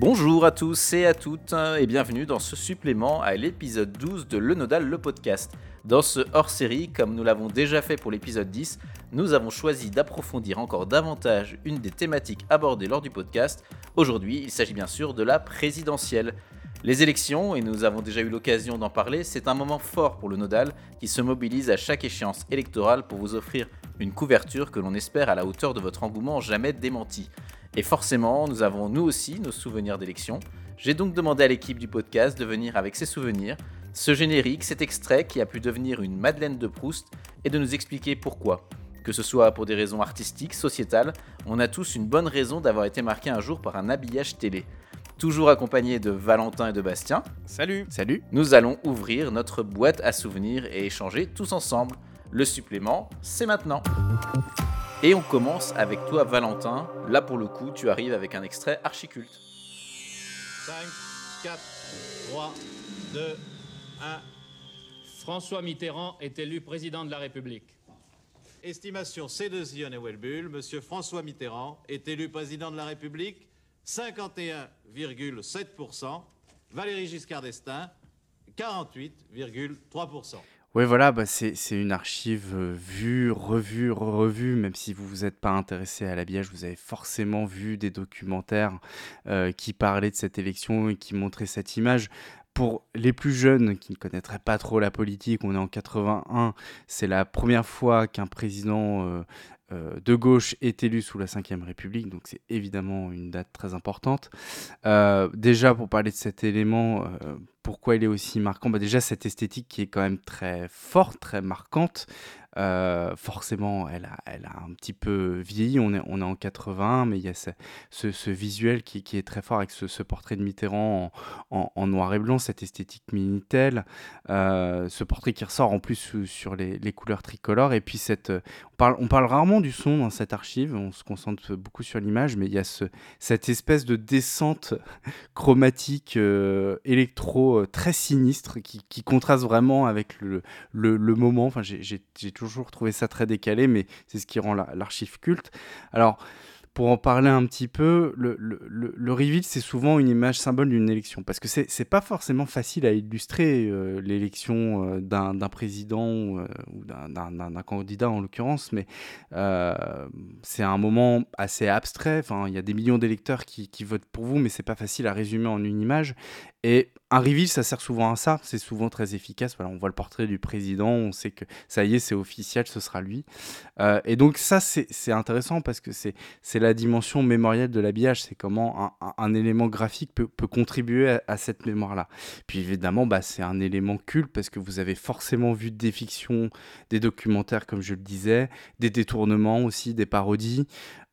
Bonjour à tous et à toutes et bienvenue dans ce supplément à l'épisode 12 de Le Nodal, le podcast. Dans ce hors-série, comme nous l'avons déjà fait pour l'épisode 10, nous avons choisi d'approfondir encore davantage une des thématiques abordées lors du podcast. Aujourd'hui, il s'agit bien sûr de la présidentielle. Les élections, et nous avons déjà eu l'occasion d'en parler, c'est un moment fort pour le nodal qui se mobilise à chaque échéance électorale pour vous offrir une couverture que l'on espère à la hauteur de votre engouement jamais démenti. Et forcément, nous avons nous aussi nos souvenirs d'élection. J'ai donc demandé à l'équipe du podcast de venir avec ses souvenirs, ce générique, cet extrait qui a pu devenir une Madeleine de Proust, et de nous expliquer pourquoi. Que ce soit pour des raisons artistiques, sociétales, on a tous une bonne raison d'avoir été marqué un jour par un habillage télé. Toujours accompagné de Valentin et de Bastien. Salut Salut Nous allons ouvrir notre boîte à souvenirs et échanger tous ensemble. Le supplément, c'est maintenant. Et on commence avec toi, Valentin. Là, pour le coup, tu arrives avec un extrait archiculte. 5, 4, 3, 2, 1. François Mitterrand est élu président de la République. Estimation C2 et Welbull, Monsieur François Mitterrand est élu président de la République, 51,7%. Valérie Giscard d'Estaing, 48,3%. Oui, voilà, bah c'est une archive euh, vue, revue, revue, même si vous vous êtes pas intéressé à l'habillage, vous avez forcément vu des documentaires euh, qui parlaient de cette élection et qui montraient cette image. Pour les plus jeunes qui ne connaîtraient pas trop la politique, on est en 81, c'est la première fois qu'un président euh, euh, de gauche est élu sous la Ve République, donc c'est évidemment une date très importante. Euh, déjà, pour parler de cet élément, euh, pourquoi il est aussi marquant? Bah Déjà, cette esthétique qui est quand même très forte, très marquante, euh, forcément, elle a, elle a un petit peu vieilli. On est, on est en 80, mais il y a ce, ce, visuel qui, est très fort avec ce, portrait de Mitterrand en, noir et blanc, cette esthétique Minitel, euh, ce portrait qui ressort en plus sur les, couleurs tricolores. Et puis, cette, on, parle, on parle rarement du son dans cette archive, on se concentre beaucoup sur l'image, mais il y a ce, cette espèce de descente chromatique euh, électro très sinistre qui, qui, contraste vraiment avec le, le, le moment. Enfin, j'ai toujours toujours trouvé ça très décalé, mais c'est ce qui rend l'archive culte. Alors, pour en parler un petit peu, le, le, reveal, c'est souvent une image symbole d'une élection. Parce que c'est pas forcément facile à illustrer euh, l'élection euh, d'un président euh, ou d'un candidat en l'occurrence, mais c'est un moment assez abstrait. Enfin, il y a des millions d'électeurs qui, qui, votent pour vous, mais c'est pas facile à résumer en une image. Et un reveal, ça sert souvent à ça. C'est souvent très efficace. Voilà, on voit le portrait du président, on sait que ça y est, c'est officiel, ce sera lui. Euh, et donc ça, c'est intéressant parce que c'est la dimension mémorielle de l'habillage. C'est comment un, élément graphique peut, peut contribuer à, cette mémoire-là. Puis évidemment, bah, c'est un élément culte parce que vous avez forcément vu des fictions, des documentaires, comme je le disais, des détournements aussi, des parodies.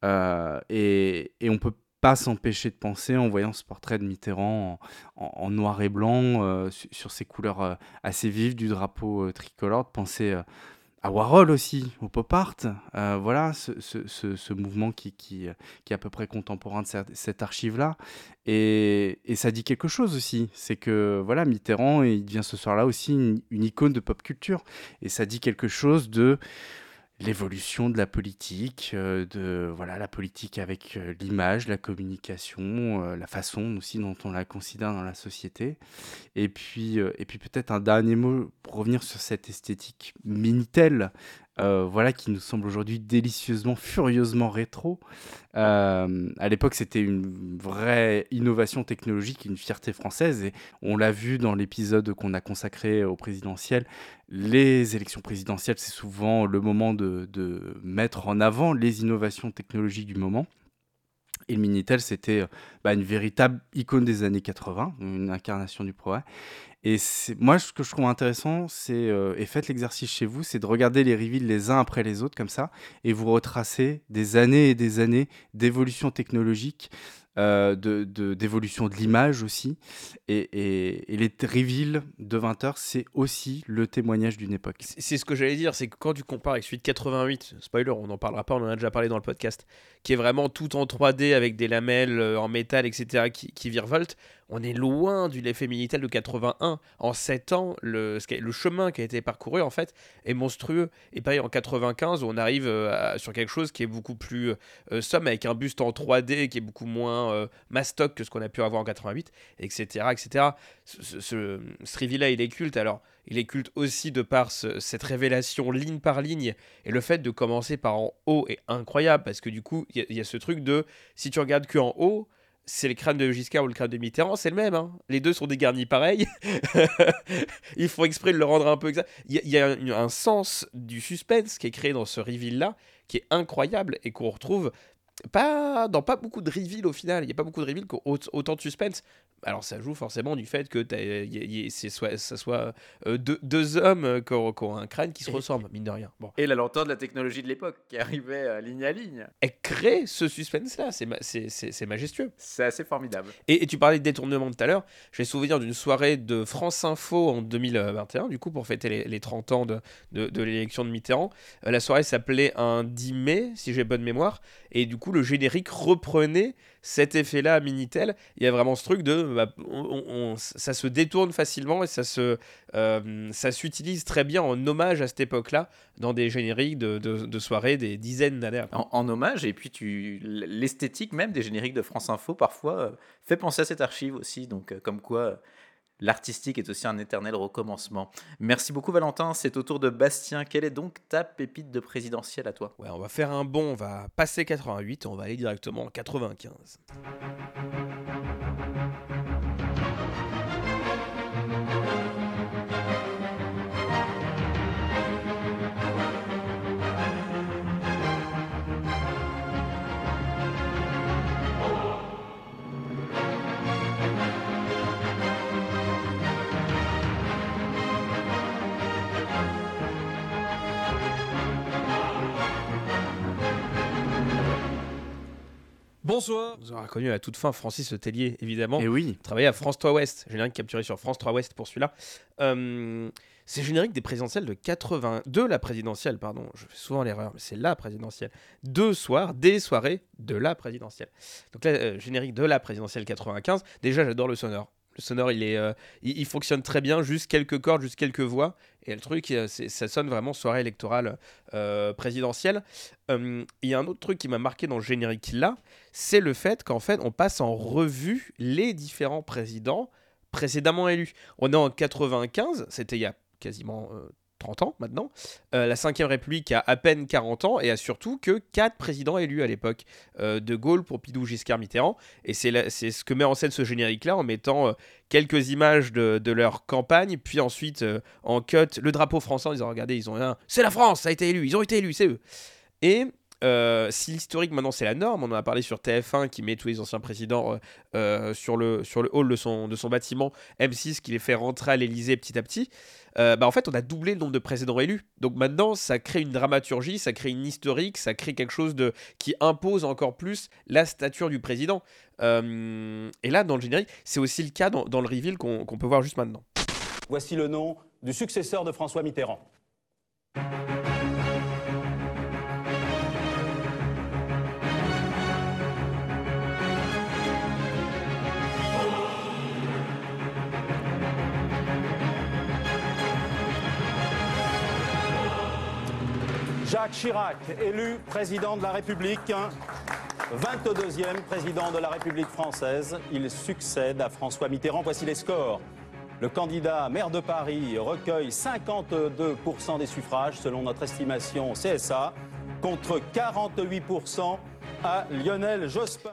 Euh, et, et on peut pas s'empêcher de penser en voyant ce portrait de Mitterrand en, noir et blanc, euh, sur, ces couleurs euh, assez vives du drapeau euh, tricolore, de penser à Warhol aussi, au pop art. voilà, ce, mouvement qui, est à peu près contemporain de cette, archive-là. Et, ça dit quelque chose aussi. C'est que voilà, Mitterrand, il devient ce soir-là aussi une, une, icône de pop culture. Et ça dit quelque chose de l'évolution de la politique, euh, de voilà la politique avec euh, l'image, la communication, euh, la façon aussi dont on la considère dans la société. Et puis, et puis peut-être un dernier mot pour revenir sur cette esthétique Minitel, euh, voilà, qui nous semble aujourd'hui délicieusement, furieusement rétro. Euh, à l'époque, c'était une vraie innovation technologique, une fierté française, et on l'a vu dans l'épisode qu'on a consacré au présidentiel. Les élections présidentielles, c'est souvent le moment de, de mettre en avant les innovations technologiques du moment. Et le Minitel, c'était euh, bah, une véritable icône des années 80, une incarnation du progrès. Et moi, ce que je trouve intéressant, c'est, euh, et faites l'exercice chez vous, c'est de regarder les reveals les uns après les autres comme ça, et vous retracer des années et des années d'évolution technologique, euh, d'évolution de, l'image aussi. Et, et, les reveals de 20 heures, c'est aussi le témoignage d'une époque. C'est ce que j'allais dire, c'est que quand tu compares avec celui de 88, spoiler, on n'en parlera pas, on en a déjà parlé dans le podcast, qui est vraiment tout en 3D avec des lamelles euh, en métal, etc., qui, qui virevoltent, on est loin du l'effet Minitel de 81 bien. En 7 ans, le, le chemin qui a été parcouru, en fait, est monstrueux. Et pareil, en 95, on arrive euh, à- sur quelque chose qui est beaucoup plus euh, somme, avec un buste en 3D qui est beaucoup moins euh, mastoc que ce qu'on a pu avoir en 88, etc. etc. Ce, ce reveal-là, il est culte. Alors, il est culte aussi de par ce- cette révélation ligne par ligne. Et le fait de commencer par en haut est incroyable, parce que du coup, il y a- ce truc de, si tu regardes que en haut, c'est le crâne de Giscard ou le crâne de Mitterrand, c'est le même. hein. Les deux sont dégarnis pareil. Ils font exprès de le rendre un peu exact. Il y a, il y a un, un sens du suspense qui est créé dans ce reveal-là, qui est incroyable et qu'on retrouve pas dans pas beaucoup de reveal au final. Il n'y a pas beaucoup de reveal qui ont aut- autant de suspense. Alors ça joue forcément du fait que y- soit, ça soit euh, deux, deux hommes euh, qui ont, qui ont un crâne qui se Et- ressemblent, mine de rien. Bon. Et la lenteur de la technologie de l'époque qui arrivait euh, ligne à ligne. Elle crée ce suspense-là, c'est ma- c'est- c'est- c'est majestueux. C'est assez formidable. Et, et tu parlais de détournement tout à l'heure. J'ai souvenir d'une soirée de France Info en 2021, du coup, pour fêter les, les 30 ans de, de, de l'élection de Mitterrand. Euh, la soirée s'appelait un 10 mai, si j'ai bonne mémoire. Et du coup, le générique reprenait cet effet-là à Minitel. Il y a vraiment ce truc de. bah, ça se détourne facilement et ça se. euh, ça s'utilise très bien en hommage à cette époque-là dans des génériques de, soirées des dizaines d'années. En, hommage, et puis l'esthétique même des génériques de France Info parfois euh, fait penser à cette archive aussi. Donc, euh, comme quoi. L'artistique est aussi un éternel recommencement. Merci beaucoup Valentin, c'est au tour de Bastien. Quelle est donc ta pépite de présidentielle à toi? Ouais, on va faire un bond, on va passer 88 et on va aller directement en 95. Bonsoir. Vous aurez reconnu à la toute fin Francis Tellier, évidemment. Et oui, Travaillé à France 3 Ouest. Générique capturé sur France 3 Ouest pour celui-là. Euh, c'est générique des présidentielles de 80. De la présidentielle, pardon. Je fais souvent l'erreur, mais c'est la présidentielle. Deux soirs, des soirées de la présidentielle. Donc là, euh, générique de la présidentielle 95. Déjà, j'adore le sonore. Le sonore, il, est, euh, il, fonctionne très bien, juste quelques cordes, juste quelques voix. Et le truc, euh, ça sonne vraiment soirée électorale euh, présidentielle. Euh, Il y a un autre truc qui m'a marqué dans le générique là, c'est le fait qu'en fait, on passe en revue les différents présidents précédemment élus. On est en 95, c'était il y a quasiment 30 ans maintenant. Euh, la 5ème République a à peine 40 ans et a surtout que 4 présidents élus à l'époque. Euh, de Gaulle, Pompidou, Giscard, Mitterrand. Et c'est ce que met en scène ce générique-là en mettant euh, quelques images de, de leur campagne, puis ensuite en cut le drapeau français en disant Regardez, ils ont un. C'est la France, ça a été élu, ils ont été élus, c'est eux. Et. Euh, si l'historique maintenant c'est la norme, on en a parlé sur TF1 qui met tous les anciens présidents euh, euh, sur, le, sur le hall de son, de son bâtiment, M6 qui les fait rentrer à l'Elysée petit à petit, bah en fait on a doublé le nombre de présidents élus. Donc maintenant ça crée une dramaturgie, ça crée une historique, ça crée quelque chose de, qui impose encore plus la stature du président. Et là dans le générique, c'est aussi le cas dans, dans le reveal qu'on qu'on peut voir juste maintenant. Voici le nom du successeur de François Mitterrand. Jacques Chirac, élu président de la République, 22e président de la République française. Il succède à François Mitterrand. Voici les scores. Le candidat maire de Paris recueille 52% des suffrages selon notre estimation CSA contre 48% à Lionel Jospin.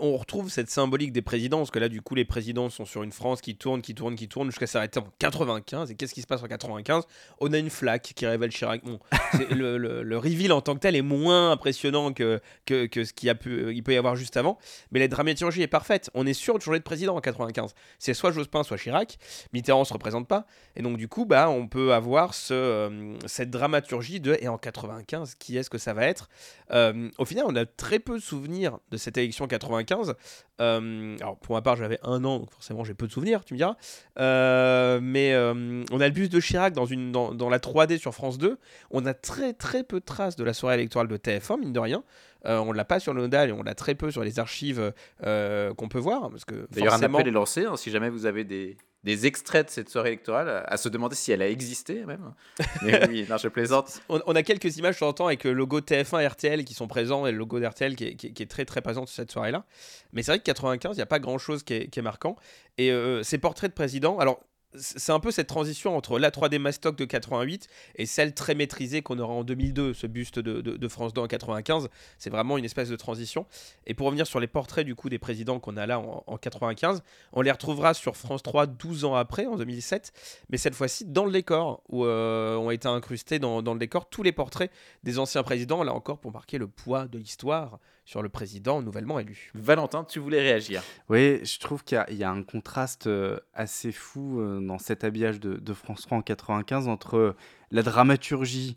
On retrouve cette symbolique des présidents, parce que là, du coup, les présidents sont sur une France qui tourne, qui tourne, qui tourne, jusqu'à s'arrêter en 95. Et qu'est-ce qui se passe en 95 On a une flaque qui révèle Chirac. Bon, le, le, le reveal en tant que tel est moins impressionnant que, que, que ce qu'il pu, il peut y avoir juste avant. Mais la dramaturgie est parfaite. On est sûr de changer de président en 95. C'est soit Jospin, soit Chirac. Mitterrand se représente pas. Et donc, du coup, bah, on peut avoir ce, euh, cette dramaturgie de et en 95, qui est-ce que ça va être? Euh, Au final, on a très peu de souvenirs de cette élection 95. Euh, alors, pour ma part, j'avais un an, donc forcément, j'ai peu de souvenirs, tu me diras. Euh, mais euh, on a le bus de Chirac dans, une, dans, dans la 3D sur France 2. On a très, très peu de traces de la soirée électorale de TF1, mine de rien. On l'a pas sur le nodal et on l'a très peu sur les archives qu'on peut voir. Parce que D'ailleurs, un appel est lancé. hein, si jamais vous avez des, des extraits de cette soirée électorale, à se demander si elle a existé même. Mais oui, non, je plaisante. On, on a quelques images temps avec le logo TF1 RTL qui sont présents et le logo d'RTL qui, est- qui est- qui est très très présent sur cette soirée-là. Mais c'est vrai que 95, il n'y a pas grand-chose qui est, qui est marquant. Et euh, ces portraits de président, alors c'est un peu cette transition entre la 3D Mastoc de 88 et celle très maîtrisée qu'on aura en 2002, ce buste de, France 2 en 95. C'est vraiment une espèce de transition. Et pour revenir sur les portraits du coup des présidents qu'on a là en, en 95, on les retrouvera sur France 3 12 ans après, en 2007, mais cette fois-ci dans le décor, où euh, ont été incrustés dans le décor tous les portraits des anciens présidents, là encore pour marquer le poids de l'histoire sur le président nouvellement élu. Valentin, tu voulais réagir. Oui, je trouve qu'il y a- il y, a un contraste euh, assez fou euh, dans cet habillage de, de France 3 en 95 entre la dramaturgie,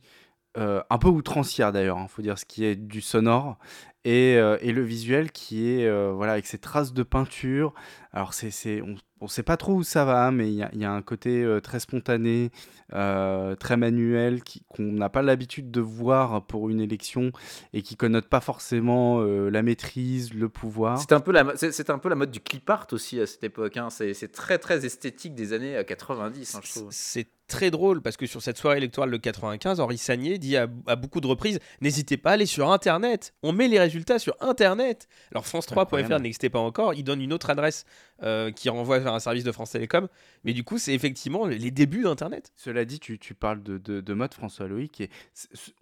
euh, un peu outrancière d'ailleurs, il faut dire ce qui est du sonore, et, euh, et le visuel qui est euh, voilà avec ses traces de peinture. Alors c'est, c'est, on ne sait pas trop où ça va, mais il y a, il y a un côté euh, très spontané, euh, très manuel, qu'on n'a pas l'habitude de voir pour une élection et qui connote pas forcément euh, la maîtrise, le pouvoir. C'est un, peu la, c'est- un peu la mode du clip art aussi à cette époque. hein. C'est très très esthétique des années euh, 90, hein, je trouve. C'est très drôle parce que sur cette soirée électorale de 95, Henri Sagnier dit à, à beaucoup de reprises N'hésitez pas à aller sur Internet, on met les résultats sur Internet. Alors France3.fr Incroyable. n'existait pas encore, il donne une autre adresse euh, qui renvoie vers un service de France Télécom, mais du coup, c'est effectivement les débuts d'Internet. Cela dit, tu, tu parles de, de, de mode François Loïc et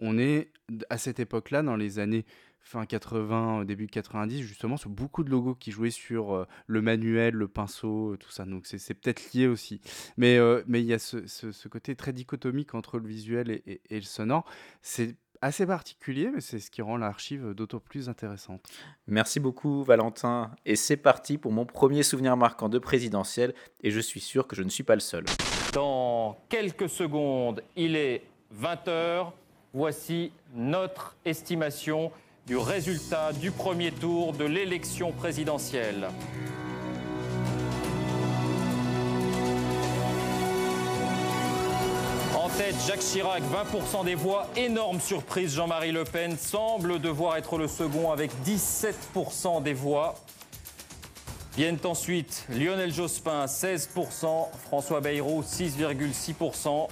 on est à cette époque-là, dans les années fin 80, début 90, justement, sur beaucoup de logos qui jouaient sur euh, le manuel, le pinceau, euh, tout ça. Donc c'est c'est peut-être lié aussi. Mais euh, mais il y a ce, ce- ce côté très dichotomique entre le visuel et, et- et le sonore. C'est assez particulier, mais c'est ce qui rend l'archive d'autant plus intéressante. Merci beaucoup Valentin. Et c'est parti pour mon premier souvenir marquant de présidentiel. Et je suis sûr que je ne suis pas le seul. Dans quelques secondes, il est 20h. Voici notre estimation du résultat du premier tour de l'élection présidentielle. En tête, Jacques Chirac, 20% des voix. Énorme surprise, Jean-Marie Le Pen semble devoir être le second avec 17% des voix. Viennent ensuite Lionel Jospin, 16%, François Bayrou, 6,6%,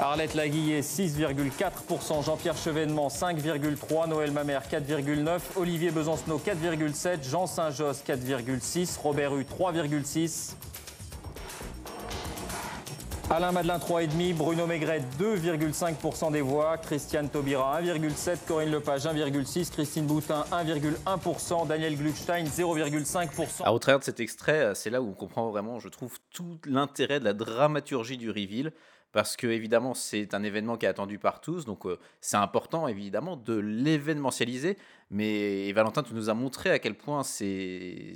Arlette Laguillet, 6,4%, Jean-Pierre Chevènement, 5,3%, Noël Mamère, 4,9%, Olivier Besancenot, 4,7%, Jean Saint-Josse, 4,6%, Robert Hue, 3,6%. Alain Madelin 3,5, Bruno Maigret 2,5% des voix, Christiane Taubira 1,7%, Corinne Lepage 1,6%, Christine Boutin 1,1%, Daniel Gluckstein 0,5%. Alors, au travers de cet extrait, euh, c'est là où on comprend vraiment, je trouve, tout l'intérêt de la dramaturgie du reveal. Parce que, évidemment, c'est un événement qui est attendu par tous. Donc, euh, c'est important, évidemment, de l'événementialiser. Mais Valentin, tu nous as montré à quel point ces,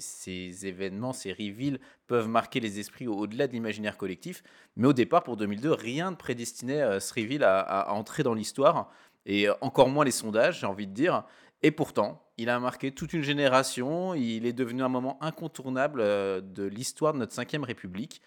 événements, ces reveals peuvent marquer les esprits au- au-delà de l'imaginaire collectif. Mais au départ, pour 2002, rien ne prédestinait euh, ce reveal à, à entrer dans l'histoire. Et euh, encore moins les sondages, j'ai envie de dire. Et pourtant, il a marqué toute une génération. Il est devenu un moment incontournable euh, de l'histoire de notre 5ème République.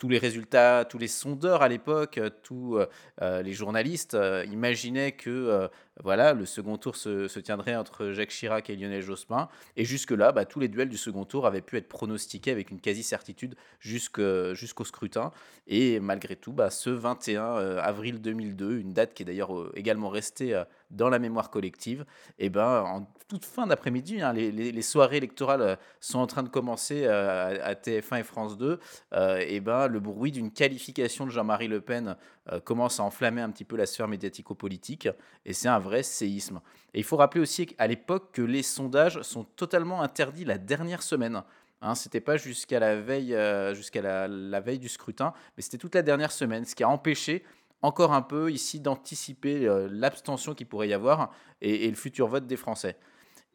Tous les résultats, tous les sondeurs à l'époque, euh, tous euh, euh, les journalistes imaginaient que voilà, le second tour se, tiendrait entre Jacques Chirac et Lionel Jospin. Et jusque-là, bah, tous les duels du second tour avaient pu être pronostiqués avec une quasi-certitude jusqu'au scrutin. Et malgré tout, bah, ce 21 euh, avril 2002, une date qui est d'ailleurs également restée dans la mémoire collective, et ben, en toute fin d'après-midi, hein, les, soirées électorales euh, sont en train de commencer euh, à, à TF1 et France 2, euh, et ben, le bruit d'une qualification de Jean-Marie Le Pen commence à enflammer un petit peu la sphère médiatico-politique, et c'est un vrai séisme. Et il faut rappeler aussi qu'à l'époque que les sondages sont totalement interdits la dernière semaine. Hein, c'était pas jusqu'à la jusqu'à la veille du scrutin, mais c'était toute la dernière semaine, ce qui a empêché encore un peu ici d'anticiper euh, l'abstention qu'il pourrait y avoir et, le futur vote des Français.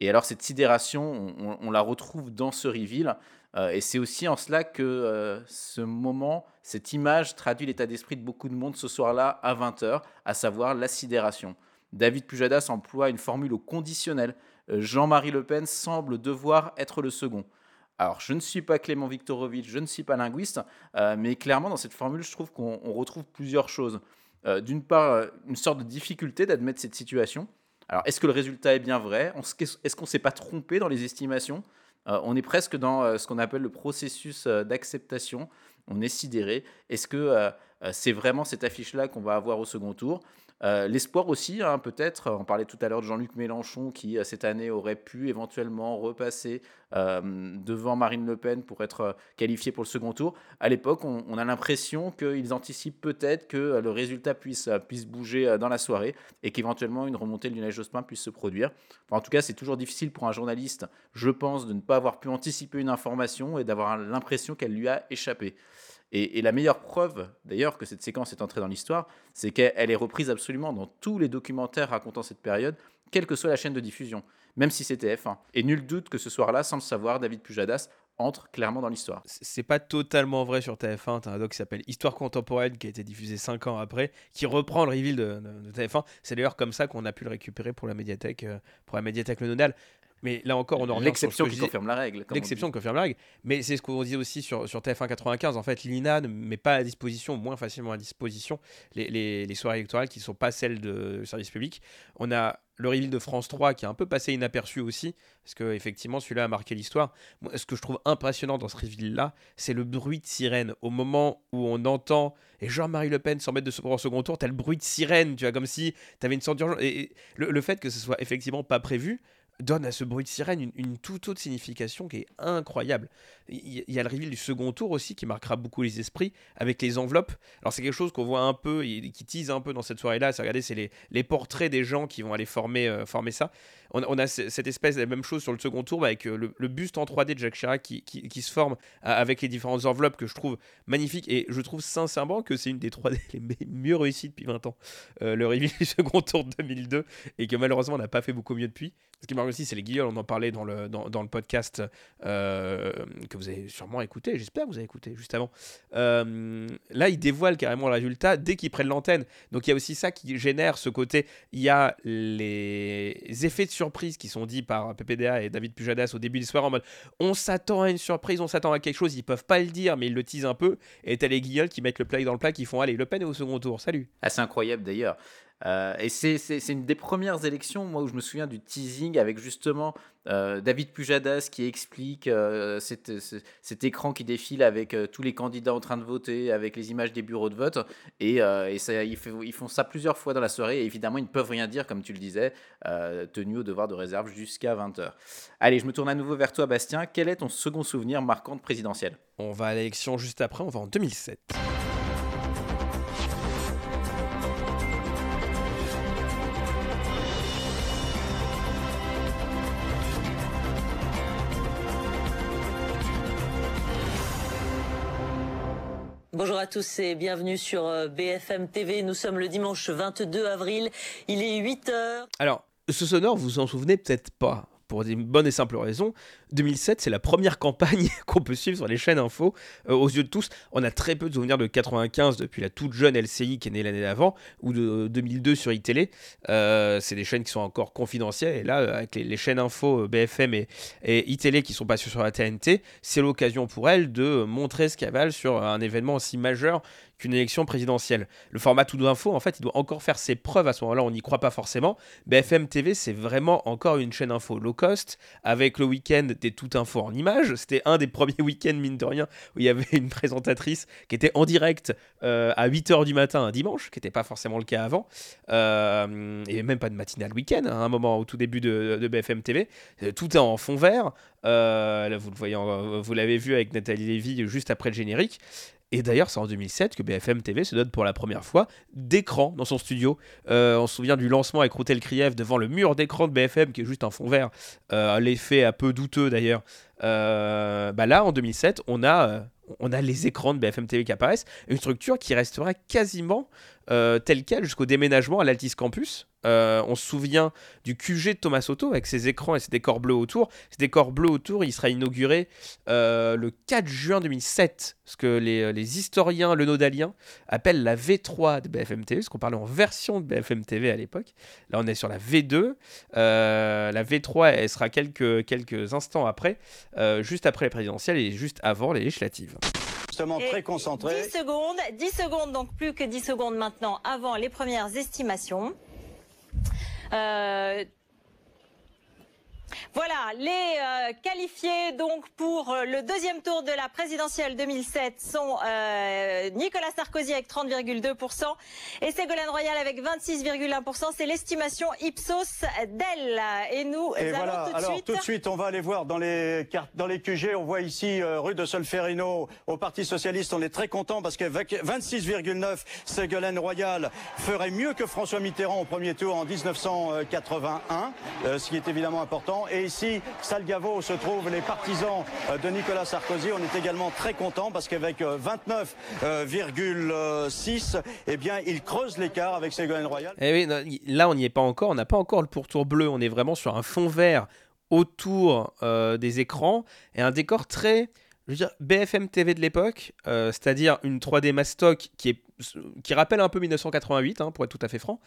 Et alors cette sidération, on, la retrouve dans ce reveal, euh, et c'est aussi en cela que euh, ce moment, cette image traduit l'état d'esprit de beaucoup de monde ce soir-là à 20h, à savoir la sidération. David Pujadas emploie une formule au conditionnel. Jean-Marie Le Pen semble devoir être le second. Alors, je ne suis pas Clément Viktorovitch, je ne suis pas linguiste, euh, mais clairement, dans cette formule, je trouve qu'on on retrouve plusieurs choses. Euh, D'une part, euh, une sorte de difficulté d'admettre cette situation. Alors, est-ce que le résultat est bien vrai? Est-ce qu'on ne s'est pas trompé dans les estimations? On est presque dans ce qu'on appelle le processus d'acceptation. On est sidéré. Est-ce que c'est vraiment cette affiche-là qu'on va avoir au second tour? Euh, l'espoir aussi, hein, peut-être, on parlait tout à l'heure de Jean-Luc Mélenchon qui, euh, cette année, aurait pu éventuellement repasser euh, devant Marine Le Pen pour être qualifié pour le second tour. À l'époque, on, a l'impression qu'ils anticipent peut-être que le résultat puisse, puisse bouger dans la soirée et qu'éventuellement une remontée de Lionel Jospin puisse se produire. en tout cas, c'est toujours difficile pour un journaliste, je pense, de ne pas avoir pu anticiper une information et d'avoir l'impression qu'elle lui a échappé. Et, la meilleure preuve, d'ailleurs, que cette séquence est entrée dans l'histoire, c'est qu'elle est reprise absolument dans tous les documentaires racontant cette période, quelle que soit la chaîne de diffusion, même si c'était F1. Et nul doute que ce soir-là, sans le savoir, David Pujadas entre clairement dans l'histoire. C'est pas totalement vrai sur TF1. T'as un doc qui s'appelle Histoire contemporaine qui a été diffusé 5 ans après, qui reprend le reveal de, TF1. C'est d'ailleurs comme ça qu'on a pu le récupérer pour la médiathèque, euh, pour la médiathèque Le Nodal. Mais là encore, on en L'exception qui confirme la règle. L'exception confirme la règle. Mais c'est ce qu'on dit aussi sur, sur TF1 95. En fait, l'INA ne met pas à disposition, moins facilement à disposition, les, les, soirées électorales qui ne sont pas celles de service public. On a le reveal de France 3 qui a un peu passé inaperçu aussi, parce que effectivement celui-là a marqué l'histoire. Ce que je trouve impressionnant dans ce reveal-là, c'est le bruit de sirène. Au moment où on entend, et Jean-Marie Le Pen s'en mettre de au second tour, t'as le bruit de sirène, tu vois, comme si t'avais une sorte d'urgence. Et, le, le, fait que ce soit effectivement pas prévu, donne à ce bruit de sirène une, toute autre signification qui est incroyable. Il y, a le reveal du second tour aussi qui marquera beaucoup les esprits avec les enveloppes. Alors c'est quelque chose qu'on voit un peu, qui tease un peu dans cette soirée-là. Regardez, c'est les, les, portraits des gens qui vont aller former, euh, former ça. On, a cette espèce de même chose sur le second tour bah, avec euh, le, buste en 3D de Jacques Chirac qui, qui, se forme avec les différentes enveloppes que je trouve magnifiques et je trouve sincèrement que c'est une des 3D les mieux réussies depuis 20 ans. Euh, le reveal du second tour de 2002 et que malheureusement on n'a pas fait beaucoup mieux depuis. Ce qui marque aussi, c'est les guillaumes. On en parlait dans le, dans, dans le podcast euh, que vous avez sûrement écouté. J'espère que vous avez écouté juste avant. Là, ils dévoilent carrément le résultat dès qu'ils prennent l'antenne. Donc il y a aussi ça qui génère ce côté. Il y a les effets de surprise qui sont dits par PPDA et David Pujadas au début du soir en mode on s'attend à une surprise, on s'attend à quelque chose. Ils peuvent pas le dire, mais ils le teasent un peu. Et t'as les guillaumes qui mettent le play dans le plat, qui font allez, Le Pen est au second tour. Salut. C'est incroyable d'ailleurs. Euh, et c'est une des premières élections, moi, où je me souviens du teasing avec justement euh, David Pujadas qui explique euh, cet, écran qui défile avec tous les candidats en train de voter, avec les images des bureaux de vote. Et, ils, font ça plusieurs fois dans la soirée. Et évidemment, ils ne peuvent rien dire, comme tu le disais, tenus au devoir de réserve jusqu'à 20h. Allez, je me tourne à nouveau vers toi, Bastien. Quel est ton second souvenir marquant de présidentiel? On va à l'élection juste après, on va en 2007. Bonjour à tous et bienvenue sur euh, BFM TV. Nous sommes le dimanche 22 avril. Il est 8 heures. Alors, ce sonore, vous en souvenez peut-être pas pour une bonne et simple raison. 2007, c'est la première campagne qu'on peut suivre sur les chaînes info euh, aux yeux de tous. On a très peu de souvenirs de 95 depuis la toute jeune LCI qui est née l'année d'avant ou de 2002 sur iTélé. Euh, c'est des chaînes qui sont encore confidentielles et là, avec les, chaînes info euh, BFM et, et iTélé qui sont passées sur la TNT, c'est l'occasion pour elles de montrer ce qu'elles valent sur un événement aussi majeur qu'une élection présidentielle. Le format tout d'info, en fait, il doit encore faire ses preuves à ce moment-là, on n'y croit pas forcément. BFM TV, c'est vraiment encore une chaîne info low cost, avec le week-end des tout info en images. C'était un des premiers week-ends, mine de rien, où il y avait une présentatrice qui était en direct euh, à 8h du matin un dimanche, qui n'était pas forcément le cas avant, euh, et même pas de matinale week-end, hein, à un moment au tout début de, BFM TV. Euh, tout est en fond vert. là, vous le vous l'avez vu avec Nathalie Lévy juste après le générique. Et d'ailleurs, c'est en 2007 que BFM TV se donne pour la première fois d'écran dans son studio. Euh, on se souvient du lancement avec Routel Krief devant le mur d'écran de BFM, qui est juste un fond vert. Euh, l'effet un peu douteux d'ailleurs. Euh, bah là, en 2007, on a, on a les écrans de BFM TV qui apparaissent. Une structure qui restera quasiment telle quelle jusqu'au déménagement à l'Altis Campus. Euh, on se souvient du QG de Thomas Soto avec ses écrans et ses décors bleus autour. Ces décors bleus autour, il sera inauguré euh, le 4 juin 2007, ce que les, les, historiens le nodaliens appellent la V3 de BFM TV, parce qu'on parlait en version de BFM TV à l'époque. Là, on est sur la V2. Euh, la V3, elle sera quelques, quelques instants après, juste après les présidentielles et juste avant les législatives justement très concentré. 10 secondes, 10 secondes, donc plus que 10 secondes maintenant avant les premières estimations. Euh, Voilà, les euh, qualifiés donc pour euh, le deuxième tour de la présidentielle 2007 sont euh, Nicolas Sarkozy avec 30,2% et Ségolène Royal avec 26,1%. C'est l'estimation Ipsos d'elle. Et nous Et allons voilà, tout de alors suite... tout de suite, on va aller voir dans les cartes, dans les QG. On voit ici euh, rue de Solferino au Parti socialiste. On est très content parce qu'avec 26,9, Ségolène Royal ferait mieux que François Mitterrand au premier tour en 1981, euh, ce qui est évidemment important. Et ici, Salgavo se trouvent les partisans euh, de Nicolas Sarkozy. On est également très content parce qu'avec euh, 29,6, eh bien, il creuse l'écart avec Ségolène Royal. Eh là, on n'y est pas encore. On n'a pas encore le pourtour bleu. On est vraiment sur un fond vert autour euh, des écrans et un décor très, je veux dire, BFM TV de l'époque, euh, c'est-à-dire une 3D Mastoc qui, est, qui rappelle un peu 1988, hein, pour être tout à fait franc,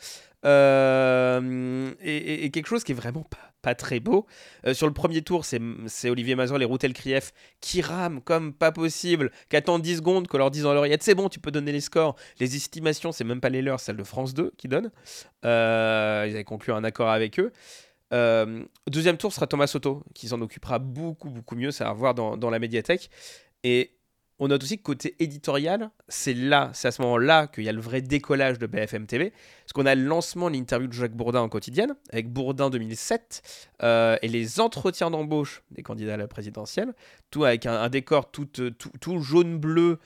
Euh, et, et- et quelque chose qui est vraiment pas, très beau. Euh, sur le premier tour, c'est Olivier Mazur, les Routel Krief, qui rament comme pas possible, qui attendent 10 secondes, qu'on leur dise dans l'oreillette c'est bon, tu peux donner les scores. Les estimations, c'est même pas les leurs, celles de France 2 qui donnent. Ils avaient conclu un accord avec eux. Euh, deuxième tour sera Thomas Soto, qui s'en occupera beaucoup, beaucoup mieux, ça va voir dans, la médiathèque. Et on note aussi que côté éditorial, c'est là, c'est à ce moment-là qu'il y a le vrai décollage de BFM TV. Parce qu'on a le lancement de l'interview de Jacques Bourdin en quotidienne, avec Bourdin 2007, euh, et les entretiens d'embauche des candidats à la présidentielle, tout avec un, décor tout, euh, jaune-bleu.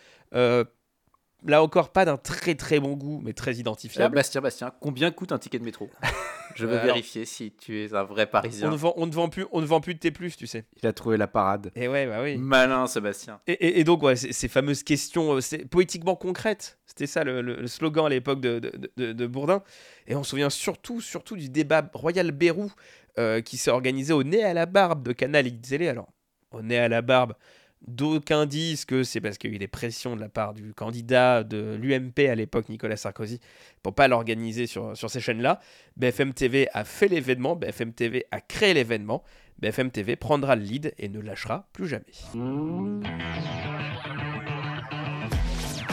Là encore, pas d'un très très bon goût, mais très Euh, identifiable. Bastien, Bastien, combien coûte un ticket de métro? Je veux vérifier si tu es un vrai on, Parisien. ne vend, on, ne vend plus, on ne vend plus de T+, tu sais. Il a trouvé la parade. Et ouais, bah oui. Malin, Sébastien. Et, et- et donc, ouais, ces, ces fameuses questions euh, c'est poétiquement concrètes, c'était ça le, le- le slogan à l'époque de, de, de- de Bourdin. Et on se souvient surtout, surtout du débat Royal Bérou euh, qui s'est organisé au nez à la barbe de Canal XL. Alors, au nez à la barbe, d'aucuns disent que c'est parce qu'il y a eu des pressions de la part du candidat de l'UMP à l'époque, Nicolas Sarkozy, pour pas l'organiser sur, sur ces chaînes-là. BFM TV a fait l'événement, BFM TV a créé l'événement. BFM TV prendra le lead et ne lâchera plus jamais.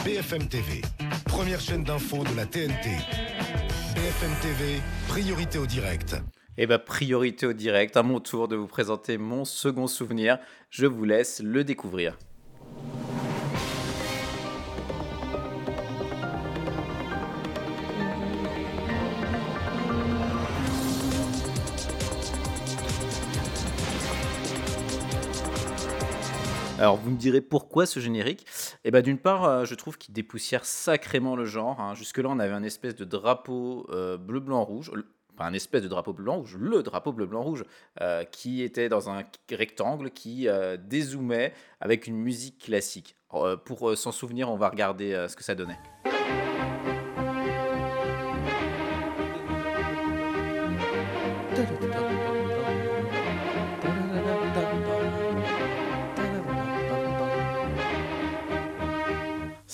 BFM TV, première chaîne d'info de la TNT. BFM TV, priorité au direct. Et bah, priorité au direct, à mon tour de vous présenter mon second souvenir. Je vous laisse le découvrir. Alors vous me direz pourquoi ce générique? Eh ben d'une part, euh, je trouve qu'il dépoussière sacrément le genre. hein. Jusque-là, on avait un espèce de drapeau euh, bleu, blanc, rouge. Un espèce de drapeau blanc rouge, le drapeau bleu, blanc, rouge, euh, qui était dans un rectangle qui euh, dézoomait avec une musique classique. Euh, pour s'en souvenir, on va regarder ce que ça donnait.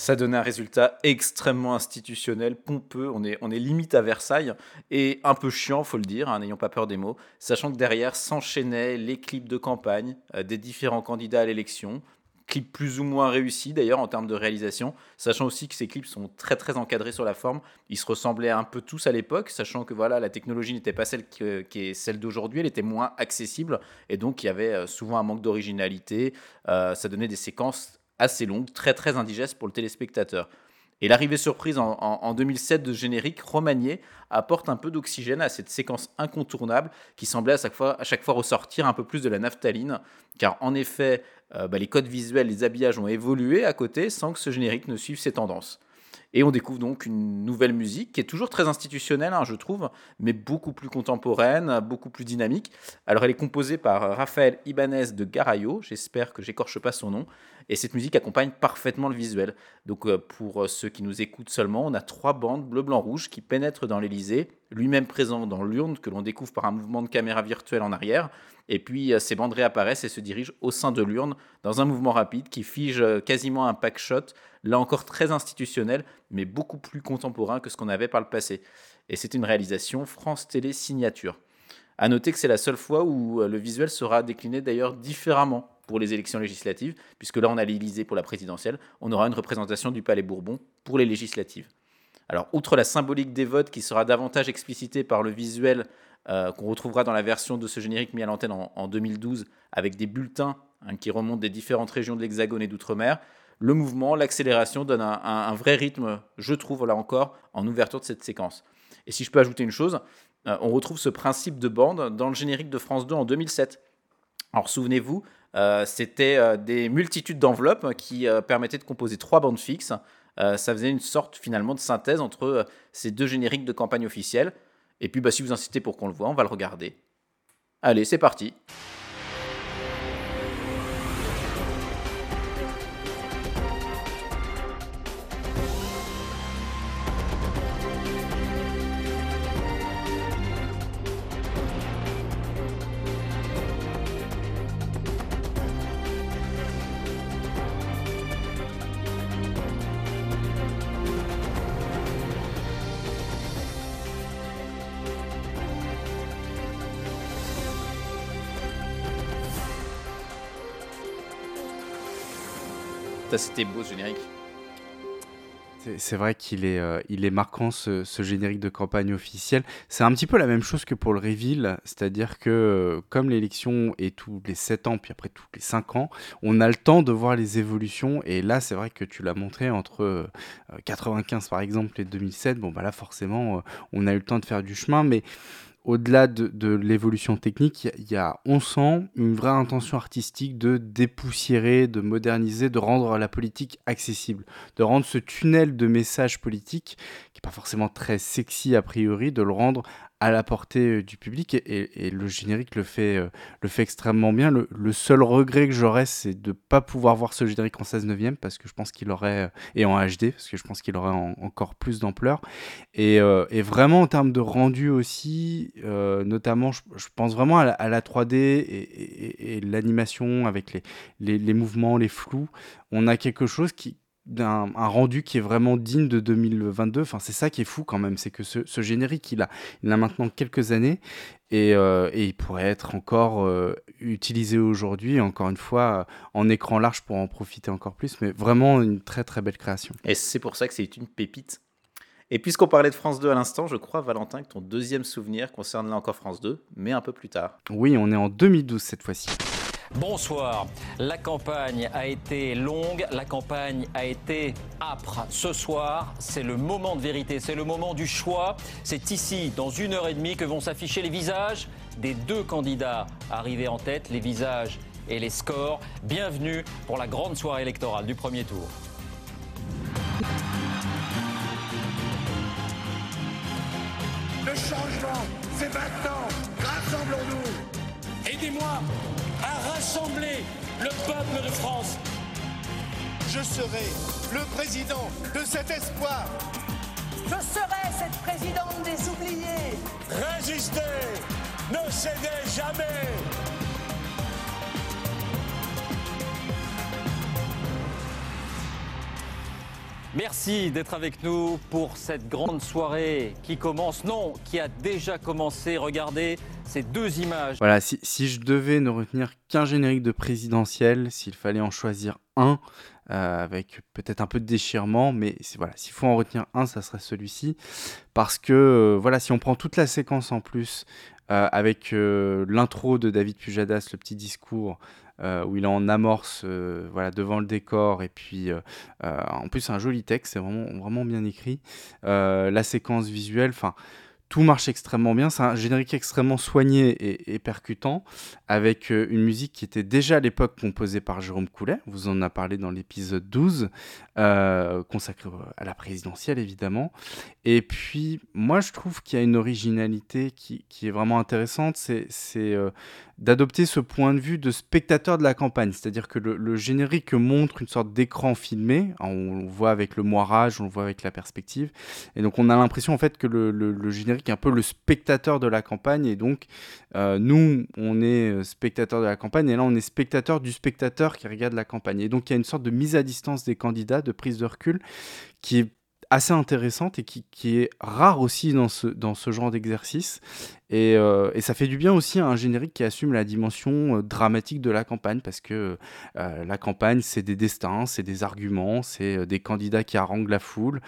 Ça donnait un résultat extrêmement institutionnel, pompeux. On est, on est limite à Versailles et un peu chiant, faut le dire, hein, n'ayons pas peur des mots. Sachant que derrière s'enchaînaient les clips de campagne euh, des différents candidats à l'élection. Clips plus ou moins réussis d'ailleurs en termes de réalisation, sachant aussi que ces clips sont très très encadrés sur la forme. Ils se ressemblaient un peu tous à l'époque, sachant que voilà la technologie n'était pas celle qui est celle d'aujourd'hui, elle était moins accessible et donc il y avait euh, souvent un manque d'originalité. Euh, ça donnait des séquences assez longue, très très indigeste pour le téléspectateur. Et l'arrivée surprise en, en- en 2007 de générique remanié apporte un peu d'oxygène à cette séquence incontournable qui semblait à chaque fois, à chaque fois ressortir un peu plus de la naphtaline, car en effet, euh, bah, les codes visuels, les habillages ont évolué à côté sans que ce générique ne suive ces tendances. Et on découvre donc une nouvelle musique qui est toujours très institutionnelle, hein, je trouve, mais beaucoup plus contemporaine, beaucoup plus dynamique. Alors elle est composée par Raphaël Ibanez de Garayo, j'espère que j'écorche pas son nom, et cette musique accompagne parfaitement le visuel. Donc euh, pour euh, ceux qui nous écoutent seulement, on a trois bandes bleu, blanc, rouge qui pénètrent dans l'Elysée, lui-même présent dans l'urne que l'on découvre par un mouvement de caméra virtuelle en arrière. Et puis euh, ces bandes réapparaissent et se dirigent au sein de l'urne dans un mouvement rapide qui fige euh, quasiment un pack shot, là encore très institutionnel, mais beaucoup plus contemporain que ce qu'on avait par le passé. Et c'est une réalisation France Télé signature. À noter que c'est la seule fois où euh, le visuel sera décliné d'ailleurs différemment pour les élections législatives, puisque là on a l'Élysée pour la présidentielle, on aura une représentation du Palais Bourbon pour les législatives. Alors, outre la symbolique des votes qui sera davantage explicitée par le visuel euh, qu'on retrouvera dans la version de ce générique mis à l'antenne en, 2012 avec des bulletins hein, qui remontent des différentes régions de l'Hexagone et d'Outre-mer. Le mouvement, l'accélération donne un, vrai rythme, je trouve, là encore, en ouverture de cette séquence. Et si je peux ajouter une chose, euh, on retrouve ce principe de bande dans le générique de France 2 en 2007. Alors souvenez-vous, euh, c'était des multitudes d'enveloppes qui permettaient de composer trois bandes fixes. ça faisait une sorte finalement de synthèse entre ces deux génériques de campagne officielle. Et puis bah, si vous insistez pour qu'on le voit, on va le regarder. Allez, c'est parti. C'était beau ce générique. C'est vrai qu'il est, euh, il est marquant ce, générique de campagne officielle. C'est un petit peu la même chose que pour le reveal, c'est-à-dire que euh, comme l'élection est tous les 7 ans, puis après tous les 5 ans, on a le temps de voir les évolutions. Et là, c'est vrai que tu l'as montré entre 95 euh, par exemple et 2007. Bon, bah là, forcément, on a eu le temps de faire du chemin, mais au-delà de, l'évolution technique, il y, a, on sent une vraie intention artistique de dépoussiérer, de moderniser, de rendre la politique accessible, de rendre ce tunnel de messages politiques, qui n'est pas forcément très sexy a priori, de le rendre à la portée euh, du public et, le générique le fait, euh, le fait extrêmement bien. Le, seul regret que j'aurais, c'est de ne pas pouvoir voir ce générique en 16 neuvième parce que je pense qu'il aurait, euh, et en HD, parce que je pense qu'il aurait encore plus d'ampleur. Et, vraiment en termes de rendu aussi, notamment, je, pense vraiment à la, 3D et, l'animation avec les, les, les mouvements, les flous. On a quelque chose qui, d'un un rendu qui est vraiment digne de 2022. Enfin, c'est ça qui est fou quand même, c'est que ce, générique, il a, il a maintenant quelques années et, euh, et il pourrait être encore euh, utilisé aujourd'hui, encore une fois, en écran large pour en profiter encore plus. Mais vraiment une très très belle création. Et c'est pour ça que c'est une pépite. Et puisqu'on parlait de France 2 à l'instant, je crois, Valentin, que ton deuxième souvenir concerne là encore France 2, mais un peu plus tard. Oui, on est en 2012 cette fois-ci. Bonsoir. La campagne a été longue, la campagne a été âpre. Ce soir, c'est le moment de vérité, c'est le moment du choix. C'est ici, dans une heure et demie, que vont s'afficher les visages des deux candidats arrivés en tête, les visages et les scores. Bienvenue pour la grande soirée électorale du premier tour. Le changement, c'est maintenant. Rassemblons-nous. Aidez-moi à rassembler le peuple de France. Je serai le président de cet espoir. Je serai cette présidente des oubliés. Résistez, ne cédez jamais. Merci d'être avec nous pour cette grande soirée qui commence, non, qui a déjà commencé. Regardez ces deux images. Voilà, si, je devais ne retenir qu'un générique de présidentiel, s'il fallait en choisir un, euh, avec peut-être un peu de déchirement, mais voilà, s'il faut en retenir un, ça serait celui-ci. Parce que, euh, voilà, si on prend toute la séquence en plus, euh, avec l'intro de David Pujadas, le petit discours, où il en amorce voilà, devant le décor. Et puis, en plus, un joli texte, c'est vraiment, vraiment bien écrit. la séquence visuelle, enfin tout marche extrêmement bien. C'est un générique extrêmement soigné et, percutant, avec euh, une musique qui était déjà à l'époque composée par Jérôme Coulet. Vous en a parlé dans l'épisode 12, euh, consacré à la présidentielle évidemment. Et puis, moi, je trouve qu'il y a une originalité qui, est vraiment intéressante. C'est euh, d'adopter ce point de vue de spectateur de la campagne. C'est-à-dire que le, générique montre une sorte d'écran filmé. On, le voit avec le moirage, on le voit avec la perspective. Et donc, on a l'impression en fait que le, générique est un peu le spectateur de la campagne. Et donc, euh, nous, on est euh, spectateur de la campagne, et là, on est spectateur du spectateur qui regarde la campagne. Et donc, il y a une sorte de mise à distance des candidats, de prise de recul, qui est assez intéressante et qui, qui, est rare aussi dans ce, dans ce genre d'exercice. Et, euh, et, ça fait du bien aussi à un générique qui assume la dimension euh, dramatique de la campagne, parce que euh, la campagne, c'est des destins, c'est des arguments, c'est des candidats qui haranguent la foule,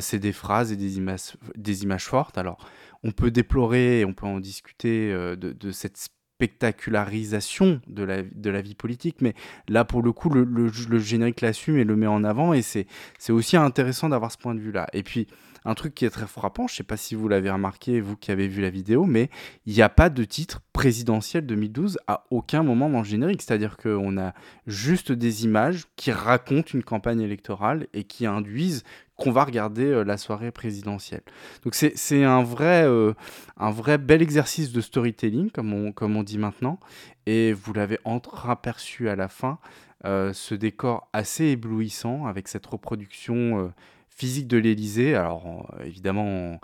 c'est des phrases et des images, des images fortes. Alors, on peut déplorer, on peut en discuter de, de cette spectacularisation de la, vie politique, mais là, pour le coup, le générique l'assume et le met en avant, et c'est aussi intéressant d'avoir ce point de vue-là. Et puis, un truc qui est très frappant, je ne sais pas si vous l'avez remarqué, vous qui avez vu la vidéo, mais il n'y a pas de titre présidentiel 2012 à aucun moment dans le générique. C'est-à-dire qu'on a juste des images qui racontent une campagne électorale et qui induisent qu'on va regarder euh, la soirée présidentielle. Donc c'est un, vrai, euh, un vrai bel exercice de storytelling, comme on, dit maintenant, et vous l'avez entreaperçu à la fin, euh, ce décor assez éblouissant avec cette reproduction physique de l'Elysée, alors évidemment en,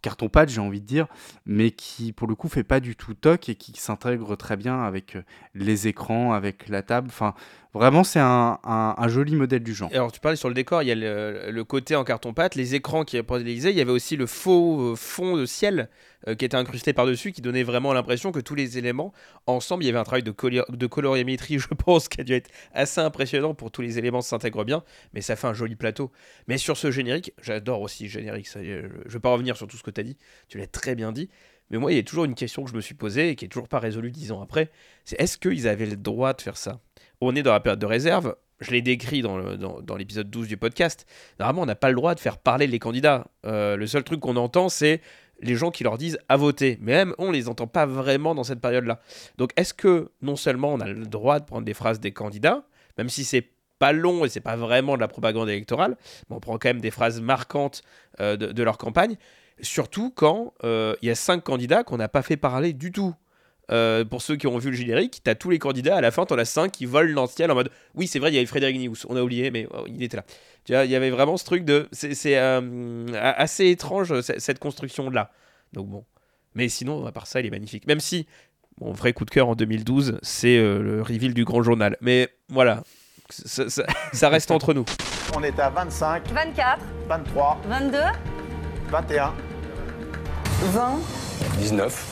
carton-pâte j'ai envie de dire, mais qui pour le coup fait pas du tout toc et qui s'intègre très bien avec les écrans, avec la table, enfin Vraiment, c'est un, joli modèle du genre. alors, tu parlais sur le décor, il y a le, côté en carton-pâte, les écrans qui l'Elysée, il y avait aussi le faux euh, fond de ciel euh, qui était incrusté par-dessus, qui donnait vraiment l'impression que tous les éléments, ensemble, il y avait un travail de, de colorimétrie, je pense, qui a dû être assez impressionnant pour tous les éléments s'intègrent bien, mais ça fait un joli plateau. Mais sur ce générique, j'adore aussi le générique, ça, je ne vais pas revenir sur tout ce que tu as dit, tu l'as très bien dit, mais moi, il y a toujours une question que je me suis posée et qui est toujours pas résolue dix ans après, c'est est-ce qu'ils avaient le droit de faire ça? On est dans la période de réserve. Je l'ai décrit dans, l'épisode 12 du podcast. Normalement, on n'a pas le droit de faire parler les candidats. Euh, le seul truc qu'on entend, c'est les gens qui leur disent à voter. Mais même, on ne les entend pas vraiment dans cette période-là. Donc, est-ce que non seulement on a le droit de prendre des phrases des candidats, même si c'est pas long et c'est pas vraiment de la propagande électorale, mais on prend quand même des phrases marquantes euh, de, leur campagne, surtout quand euh, il y a cinq candidats qu'on n'a pas fait parler du tout. Euh, pour ceux qui ont vu le générique, t'as tous les candidats, à la fin, t'en as 5 qui volent l'ancienne en mode Oui, c'est vrai, il y avait Frédéric Nious, on a oublié, mais oh, il était là. Tu vois, il y avait vraiment ce truc de. C'est euh, assez étrange, cette construction-là. Donc bon. Mais sinon, à part ça, il est magnifique. Même si, mon vrai coup de cœur en 2012, c'est euh, le reveal du grand journal. Mais voilà, ça, ça reste entre nous. On est à 25, 24, 23, 22, 21, 20, 19.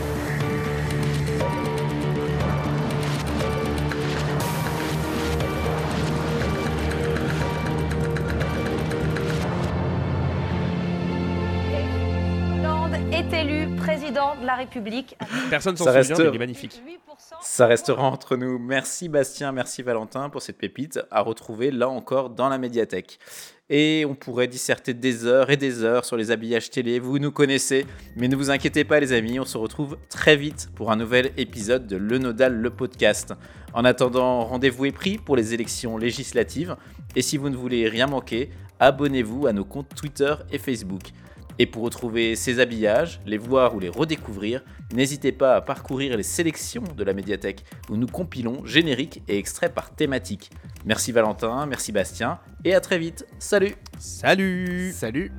Est élu président de la République. Personne s'en souvient, mais il est magnifique. Ça restera entre nous. Merci Bastien, merci Valentin pour cette pépite à retrouver là encore dans la médiathèque. Et on pourrait disserter des heures et des heures sur les habillages télé, vous nous connaissez. Mais ne vous inquiétez pas les amis, on se retrouve très vite pour un nouvel épisode de Le Nodal, le podcast. En attendant, rendez-vous est pris pour les élections législatives. Et si vous ne voulez rien manquer, abonnez-vous à nos comptes Twitter et Facebook. Et pour retrouver ces habillages, les voir ou les redécouvrir, n'hésitez pas à parcourir les sélections de la médiathèque où nous compilons génériques et extraits par thématique. Merci Valentin, merci Bastien, et à très vite. Salut Salut Salut